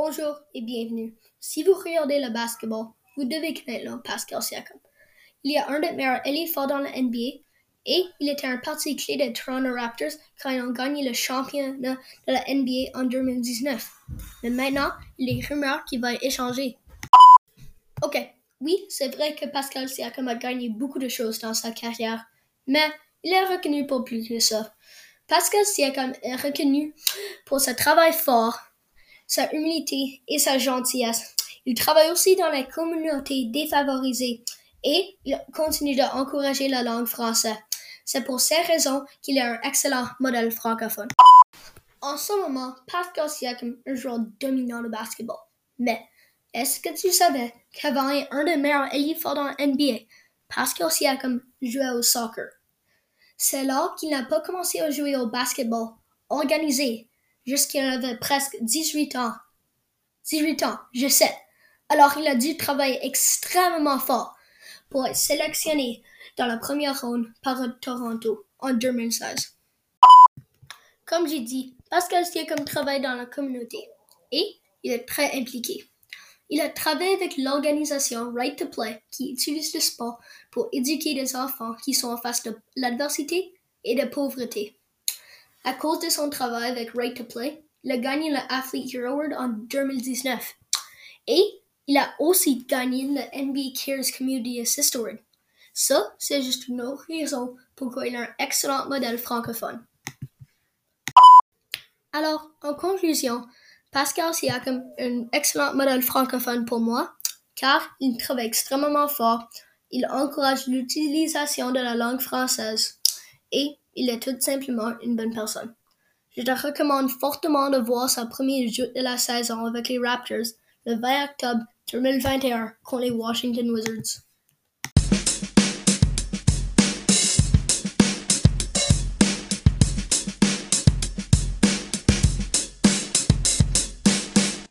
Bonjour et bienvenue. Si vous regardez le basketball, vous devez connaître Pascal Siakam. Il a un des meilleurs ailiers forts dans la NBA et il était un parti clé des Toronto Raptors quand ils ont gagné le championnat de la NBA en 2019. Mais maintenant, il y a rumeurs qu'il va échanger. Ok, oui, c'est vrai que Pascal Siakam a gagné beaucoup de choses dans sa carrière, mais il est reconnu pour plus que ça. Pascal Siakam est reconnu pour son travail fort sa humilité et sa gentillesse. Il travaille aussi dans les communautés défavorisées et il continue d'encourager la langue française. C'est pour ces raisons qu'il est un excellent modèle francophone. En ce moment, Pascal Siakam est un joueur dominant de basketball. Mais est-ce que tu savais qu'avant est un des meilleurs forts dans NBA, Pascal Siakam jouait au soccer? C'est là qu'il n'a pas commencé à jouer au basketball organisé jusqu'il avait presque 18 ans. 18 ans, je sais. Alors il a dû travailler extrêmement fort pour être sélectionné dans la première ronde par Toronto en 2016. Comme j'ai dit, Pascal Siakam travaille dans la communauté et il est très impliqué. Il a travaillé avec l'organisation Right to Play qui utilise le sport pour éduquer des enfants qui sont en face de l'adversité et de pauvreté. À cause de son travail avec Right to Play, il a gagné le Athlete Hero Award en 2019. Et il a aussi gagné le NBA Cares Community Assist Award. Ça, c'est juste une autre raison pourquoi il est un excellent modèle francophone. Alors, en conclusion, Pascal Siakam est un excellent modèle francophone pour moi, car il travaille extrêmement fort, il encourage l'utilisation de la langue française et il est tout simplement une bonne personne. Je te recommande fortement de voir sa première jeu de la saison avec les Raptors le 20 octobre 2021 contre les Washington Wizards.